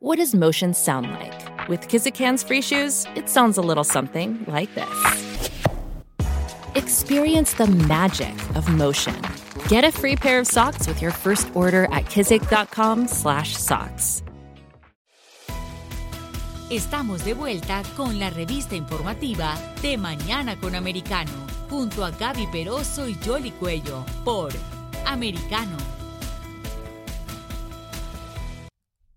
What does motion sound like? With Kizikans free shoes, it sounds a little something like this. Experience the magic of motion. Get a free pair of socks with your first order at kizik.com/socks. Estamos de vuelta con la revista informativa de Mañana con Americano, junto a Gaby Peroso y Jolly Cuello, por Americano.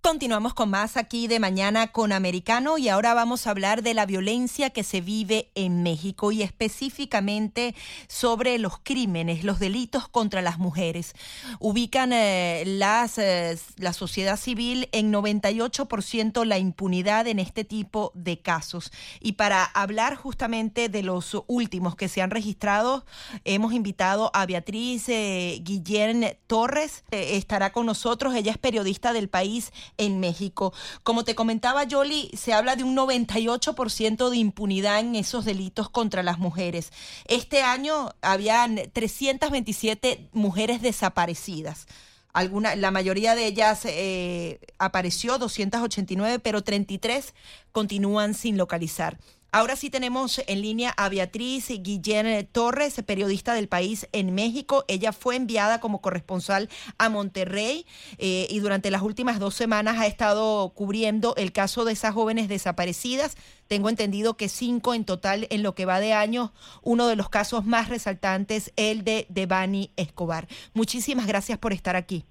Continuamos con más aquí de mañana con Americano y ahora vamos a hablar de la violencia que se vive en México y específicamente sobre los crímenes, los delitos contra las mujeres. Ubican eh, las, eh, la sociedad civil en 98% la impunidad en este tipo de casos. Y para hablar justamente de los últimos que se han registrado, hemos invitado a Beatriz eh, Guillén Torres. estará con nosotros, ella es periodista del país en México. Como te comentaba, Yoli, se habla de un 98% de impunidad en esos delitos contra las mujeres. Este año habían 327 mujeres desaparecidas. Alguna, la mayoría de ellas eh, apareció, 289, pero 33 continúan sin localizar. Ahora sí tenemos en línea a Beatriz Guillén Torres, periodista del país en México. Ella fue enviada como corresponsal a Monterrey eh, y durante las últimas dos semanas ha estado cubriendo el caso de esas jóvenes desaparecidas. Tengo entendido que cinco en total en lo que va de año. Uno de los casos más resaltantes, el de Devani Escobar. Muchísimas gracias por estar aquí.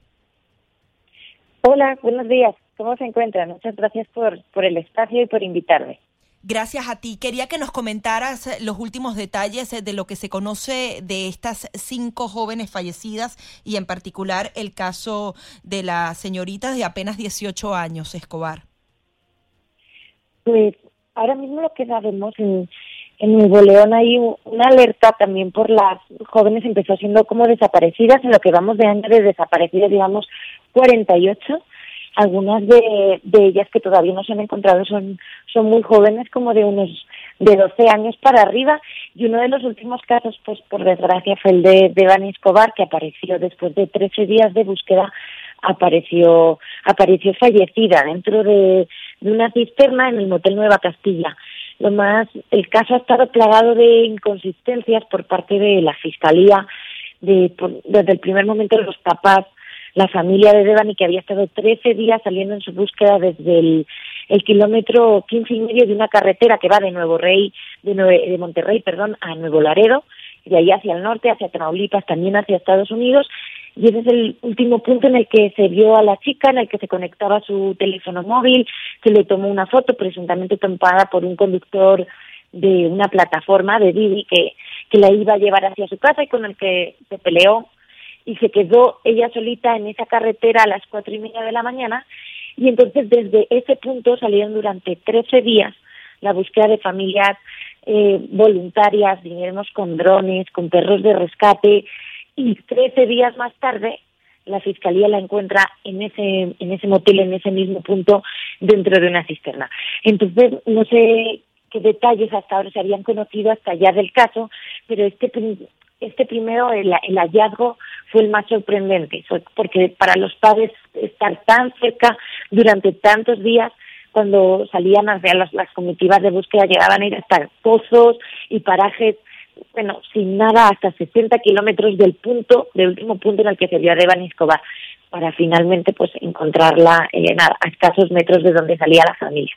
Hola, buenos días. ¿Cómo se encuentran? Muchas gracias por, por el espacio y por invitarme. Gracias a ti. Quería que nos comentaras eh, los últimos detalles eh, de lo que se conoce de estas cinco jóvenes fallecidas y en particular el caso de la señorita de apenas 18 años, Escobar. Pues ahora mismo lo que sabemos en, en Nuevo León hay una alerta también por las jóvenes empezó siendo como desaparecidas en lo que vamos de año de desaparecidas, digamos 48 algunas de, de ellas que todavía no se han encontrado son, son muy jóvenes, como de unos de 12 años para arriba, y uno de los últimos casos, pues por desgracia, fue el de, de Escobar, que apareció después de 13 días de búsqueda, apareció, apareció fallecida dentro de, de una cisterna en el Motel Nueva Castilla. Lo más, el caso ha estado plagado de inconsistencias por parte de la Fiscalía, de, desde el primer momento los papás la familia de Devani, que había estado 13 días saliendo en su búsqueda desde el, kilómetro 15 y medio de una carretera que va de Nuevo Rey, de, de Monterrey, perdón, a Nuevo Laredo, de ahí hacia el norte, hacia Tamaulipas, también hacia Estados Unidos, y ese es el último punto en el que se vio a la chica, en el que se conectaba su teléfono móvil, se le tomó una foto presuntamente tomada por un conductor de una plataforma de Didi que, que la iba a llevar hacia su casa y con el que se peleó y se quedó ella solita en esa carretera a las cuatro y media de la mañana y entonces desde ese punto salieron durante trece días la búsqueda de familias eh, voluntarias, vinieron con drones, con perros de rescate y trece días más tarde la fiscalía la encuentra en ese en ese motel en ese mismo punto dentro de una cisterna. Entonces no sé qué detalles hasta ahora se habían conocido hasta allá del caso, pero este este primero, el, hallazgo fue el más sorprendente, porque para los padres estar tan cerca durante tantos días, cuando salían hacia las, las comitivas de búsqueda, llegaban a ir hasta pozos y parajes, bueno, sin nada, hasta 60 kilómetros del punto, del último punto en el que se vio a Devani Escobar, para finalmente pues encontrarla en a escasos metros de donde salía la familia.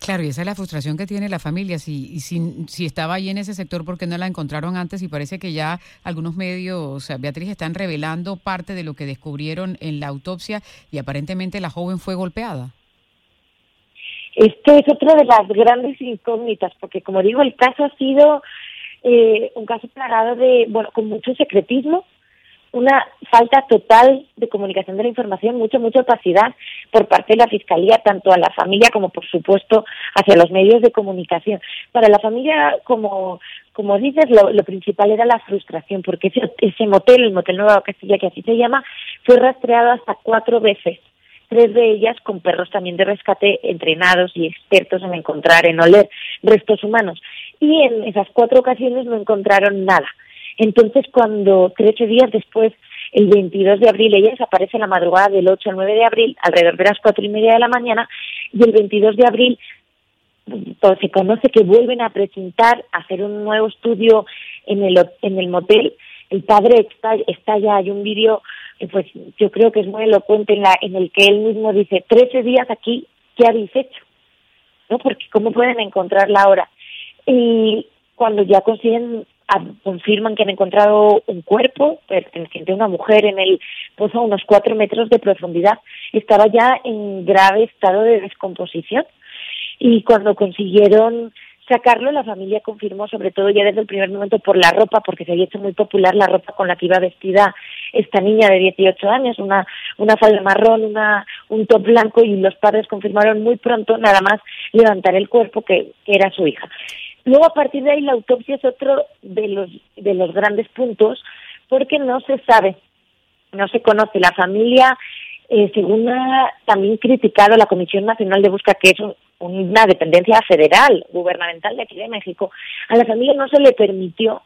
Claro, y esa es la frustración que tiene la familia. Si, si, si estaba ahí en ese sector, ¿por qué no la encontraron antes? Y parece que ya algunos medios, Beatriz, están revelando parte de lo que descubrieron en la autopsia y aparentemente la joven fue golpeada. Este es otra de las grandes incógnitas, porque como digo, el caso ha sido eh, un caso plagado de, bueno, con mucho secretismo, una falta total de comunicación de la información, mucha, mucha opacidad por parte de la Fiscalía, tanto a la familia como, por supuesto, hacia los medios de comunicación. Para la familia, como, como dices, lo, principal era la frustración, porque ese, ese motel, el Motel Nueva Castilla, que así se llama, fue rastreado hasta cuatro veces tres de ellas con perros también de rescate entrenados y expertos en encontrar, en oler restos humanos. Y en esas cuatro ocasiones no encontraron nada. Entonces, cuando 13 días después el 22 de abril. Ella desaparece la madrugada del 8 al 9 de abril, alrededor de las cuatro y media de la mañana, y el 22 de abril pues, se conoce que vuelven a presentar, a hacer un nuevo estudio en el, en el motel. El padre está, está ya, hay un vídeo, eh, pues yo creo que es muy elocuente en, la, en el que él mismo dice, 13 días aquí, ¿qué habéis hecho? ¿No? Porque ¿cómo pueden encontrarla ahora? Y cuando ya consiguen confirman que han encontrado un cuerpo perteneciente a una mujer en el pozo a unos cuatro metros de profundidad. Estaba ya en grave estado de descomposición y cuando consiguieron sacarlo, la familia confirmó, sobre todo ya desde el primer momento, por la ropa, porque se había hecho muy popular la ropa con la que iba vestida esta niña de 18 años, una, una falda marrón, una, un top blanco, y los padres confirmaron muy pronto, nada más levantar el cuerpo, que, que era su hija. Luego, a partir de ahí, la autopsia es otro de los, de los grandes puntos, porque no se sabe, no se conoce. La familia, eh, según ha también criticado la Comisión Nacional de Búsqueda, que es una dependencia federal, gubernamental de aquí de México, a la familia no se le permitió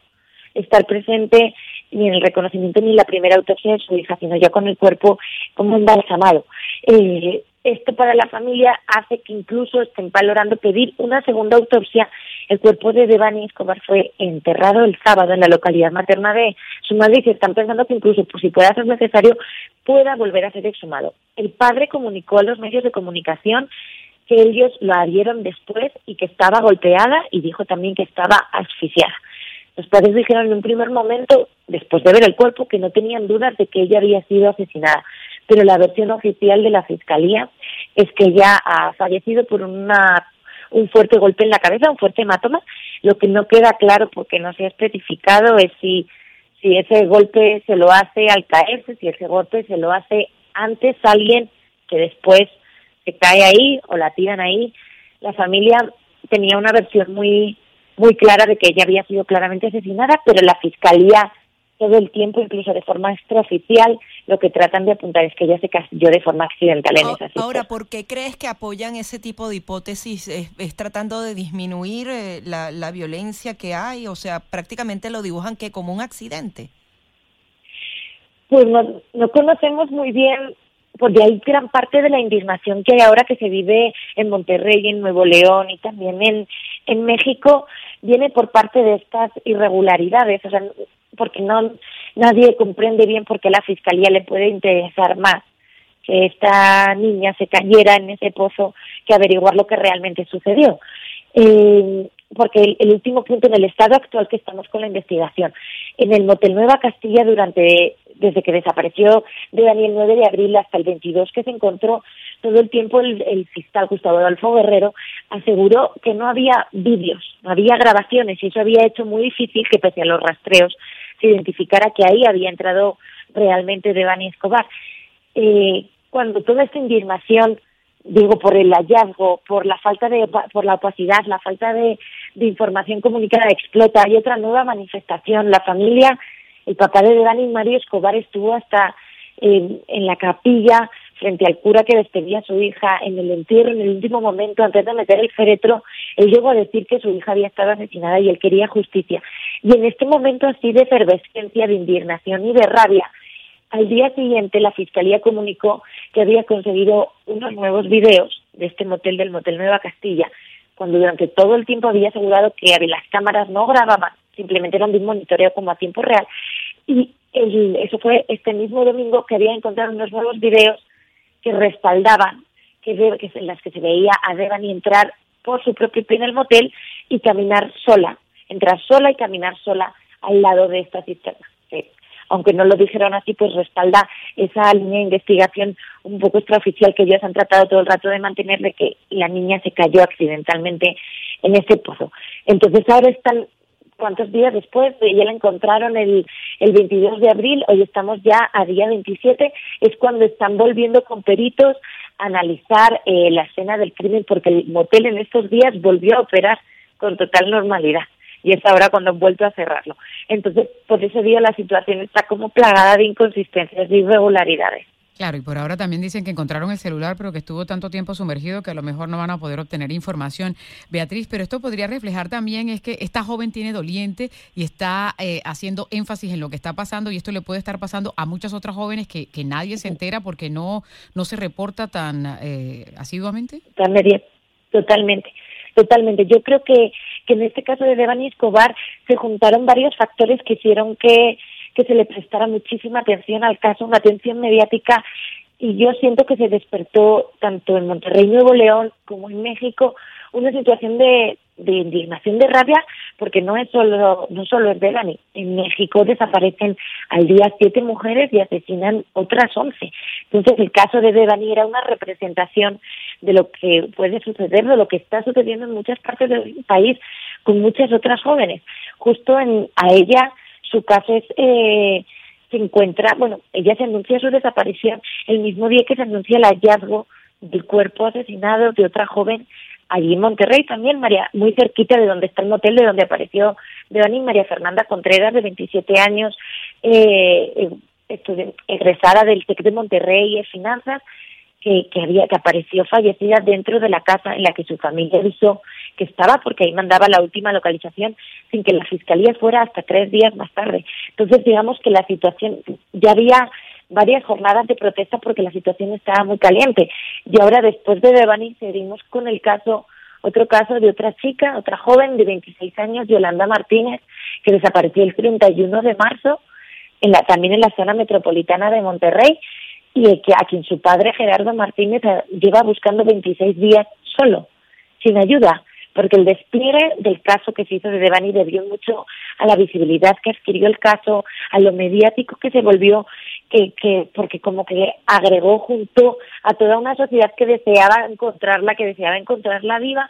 estar presente ni en el reconocimiento ni en la primera autopsia de su hija, sino ya con el cuerpo como embalsamado. Eh, esto para la familia hace que incluso estén valorando pedir una segunda autopsia. El cuerpo de Devani Escobar fue enterrado el sábado en la localidad materna de su madre y están pensando que incluso, pues, si pueda ser necesario, pueda volver a ser exhumado. El padre comunicó a los medios de comunicación que ellos lo harían después y que estaba golpeada y dijo también que estaba asfixiada. Los padres dijeron en un primer momento, después de ver el cuerpo, que no tenían dudas de que ella había sido asesinada pero la versión oficial de la Fiscalía es que ella ha fallecido por una un fuerte golpe en la cabeza, un fuerte hematoma. Lo que no queda claro porque no se ha especificado es si, si ese golpe se lo hace al caerse, si ese golpe se lo hace antes alguien que después se cae ahí o la tiran ahí. La familia tenía una versión muy muy clara de que ella había sido claramente asesinada, pero la fiscalía todo el tiempo, incluso de forma extraoficial, lo que tratan de apuntar es que ella se cayó de forma accidental en esa Ahora, ¿por qué crees que apoyan ese tipo de hipótesis? ¿Es, tratando de disminuir eh, la, la violencia que hay? O sea, prácticamente lo dibujan que como un accidente. Pues no, no conocemos muy bien porque hay gran parte de la indignación que hay ahora que se vive en Monterrey, en Nuevo León y también en, en México, viene por parte de estas irregularidades. O sea, porque no nadie comprende bien por qué la fiscalía le puede interesar más que esta niña se cayera en ese pozo que averiguar lo que realmente sucedió. Eh, porque el, último punto en el estado actual que estamos con la investigación, en el Motel Nueva Castilla durante desde que desapareció de Daniel 9 de abril hasta el 22 que se encontró todo el tiempo el, el fiscal Gustavo Adolfo Guerrero aseguró que no había vídeos, no había grabaciones y eso había hecho muy difícil que pese a los rastreos se identificara que ahí había entrado realmente Devani Escobar. Eh, cuando toda esta indignación, digo, por el hallazgo, por la falta de, por la opacidad, la falta de, información comunicada explota, hay otra nueva manifestación. La familia, el papá de Devani Mario Escobar estuvo hasta en la capilla frente al cura que despedía a su hija en el entierro, en el último momento, antes de meter el féretro, él llegó a decir que su hija había estado asesinada y él quería justicia. Y en este momento así de efervescencia, de indignación y de rabia, al día siguiente la Fiscalía comunicó que había conseguido unos nuevos videos de este motel del Motel Nueva Castilla, cuando durante todo el tiempo había asegurado que las cámaras no grababan, simplemente eran de un monitoreo como a tiempo real. Y eso fue este mismo domingo que había encontrado unos nuevos videos que respaldaban que, que en las que se veía a Devani entrar por su propio pie en el motel y caminar sola, entrar sola y caminar sola al lado de esta cisterna. aunque no lo dijeron así, pues respalda esa línea de investigación un poco extraoficial que ellos han tratado todo el rato de mantener de que la niña se cayó accidentalmente en ese pozo. Entonces ahora están cuántos días después, ya la encontraron el, el 22 de abril, hoy estamos ya a día 27, es cuando están volviendo con peritos a analizar eh, la escena del crimen, porque el motel en estos días volvió a operar con total normalidad y es ahora cuando han vuelto a cerrarlo. Entonces, por ese día la situación está como plagada de inconsistencias, de irregularidades. Claro, y por ahora también dicen que encontraron el celular, pero que estuvo tanto tiempo sumergido que a lo mejor no van a poder obtener información. Beatriz, pero esto podría reflejar también es que esta joven tiene doliente y está eh, haciendo énfasis en lo que está pasando y esto le puede estar pasando a muchas otras jóvenes que, que nadie se entera porque no, no se reporta tan eh, asiduamente. Totalmente, totalmente. Yo creo que, que en este caso de Devani Escobar se juntaron varios factores que hicieron que que se le prestara muchísima atención al caso, una atención mediática y yo siento que se despertó tanto en Monterrey, Nuevo León, como en México, una situación de, de indignación, de rabia, porque no es solo, no solo es Devani. En México desaparecen al día siete mujeres y asesinan otras once. Entonces el caso de Devani era una representación de lo que puede suceder, de lo que está sucediendo en muchas partes del país con muchas otras jóvenes. Justo en, a ella su caso es, eh, se encuentra, bueno, ella se anuncia su desaparición el mismo día que se anuncia el hallazgo del cuerpo asesinado de otra joven allí en Monterrey también, María, muy cerquita de donde está el motel, de donde apareció Devani María Fernanda Contreras, de 27 años, eh, eh, egresada del TEC de Monterrey en finanzas, que, que, había, que apareció fallecida dentro de la casa en la que su familia avisó que estaba, porque ahí mandaba la última localización sin que la fiscalía fuera hasta tres días más tarde. Entonces, digamos que la situación, ya había varias jornadas de protesta porque la situación estaba muy caliente. Y ahora, después de Devani, seguimos con el caso, otro caso de otra chica, otra joven de 26 años, Yolanda Martínez, que desapareció el 31 de marzo, en la, también en la zona metropolitana de Monterrey y que a quien su padre Gerardo Martínez eh, lleva buscando 26 días solo, sin ayuda, porque el despliegue del caso que se hizo de Devani debió mucho a la visibilidad que adquirió el caso, a lo mediático que se volvió, que, que porque como que agregó junto a toda una sociedad que deseaba encontrarla, que deseaba encontrarla viva,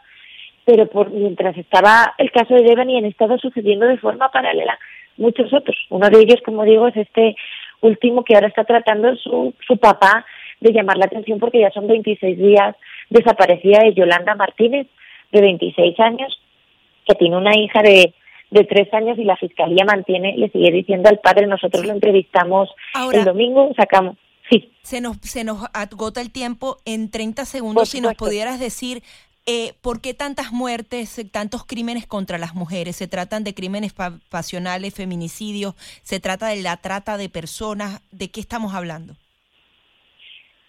pero por mientras estaba el caso de Devani han estado sucediendo de forma paralela muchos otros. Uno de ellos, como digo, es este último que ahora está tratando su, su papá de llamar la atención porque ya son 26 días desaparecida de Yolanda Martínez, de 26 años, que tiene una hija de, de 3 años y la fiscalía mantiene, le sigue diciendo al padre, nosotros lo entrevistamos el domingo, sacamos. Sí. Se nos, se nos agota el tiempo en 30 segundos. Si nos pudieras decir eh, ¿Por qué tantas muertes, eh, tantos crímenes contra las mujeres? ¿Se tratan de crímenes pasionales, feminicidios? ¿Se trata de la trata de personas? ¿De qué estamos hablando?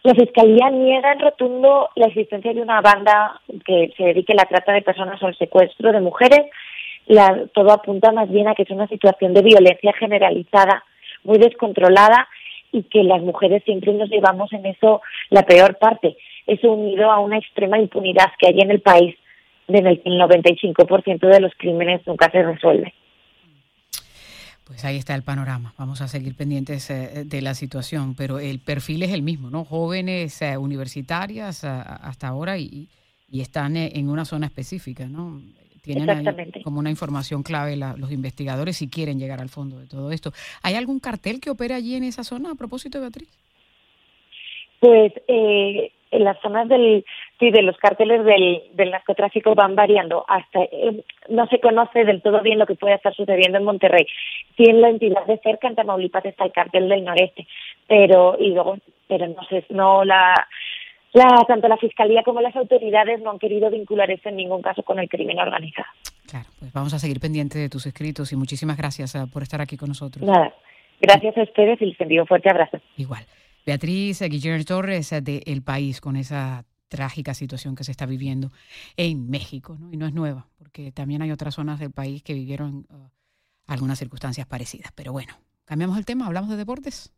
La Fiscalía niega en rotundo la existencia de una banda que se dedique a la trata de personas o el secuestro de mujeres. La, todo apunta más bien a que es una situación de violencia generalizada, muy descontrolada y que las mujeres siempre nos llevamos en eso la peor parte eso unido a una extrema impunidad que hay en el país, en el que el 95% de los crímenes nunca se resuelven. Pues ahí está el panorama. Vamos a seguir pendientes eh, de la situación, pero el perfil es el mismo, ¿no? Jóvenes eh, universitarias hasta ahora y, y están eh, en una zona específica, ¿no? Tienen como una información clave los investigadores si quieren llegar al fondo de todo esto. ¿Hay algún cartel que opera allí en esa zona a propósito, Beatriz? Pues eh, en las zonas del sí de los cárteles del, del narcotráfico van variando hasta eh, no se conoce del todo bien lo que puede estar sucediendo en Monterrey sí en la entidad de cerca en Tamaulipas está el cártel del noreste pero y luego pero no sé no la la, tanto la fiscalía como las autoridades no han querido vincular eso en ningún caso con el crimen organizado. Claro, pues vamos a seguir pendientes de tus escritos y muchísimas gracias uh, por estar aquí con nosotros. Nada, gracias a ustedes y les envío un fuerte abrazo. Igual. Beatriz Guillermo Torres de El País con esa trágica situación que se está viviendo en México, ¿no? Y no es nueva, porque también hay otras zonas del país que vivieron uh, algunas circunstancias parecidas. Pero bueno, cambiamos el tema, hablamos de deportes.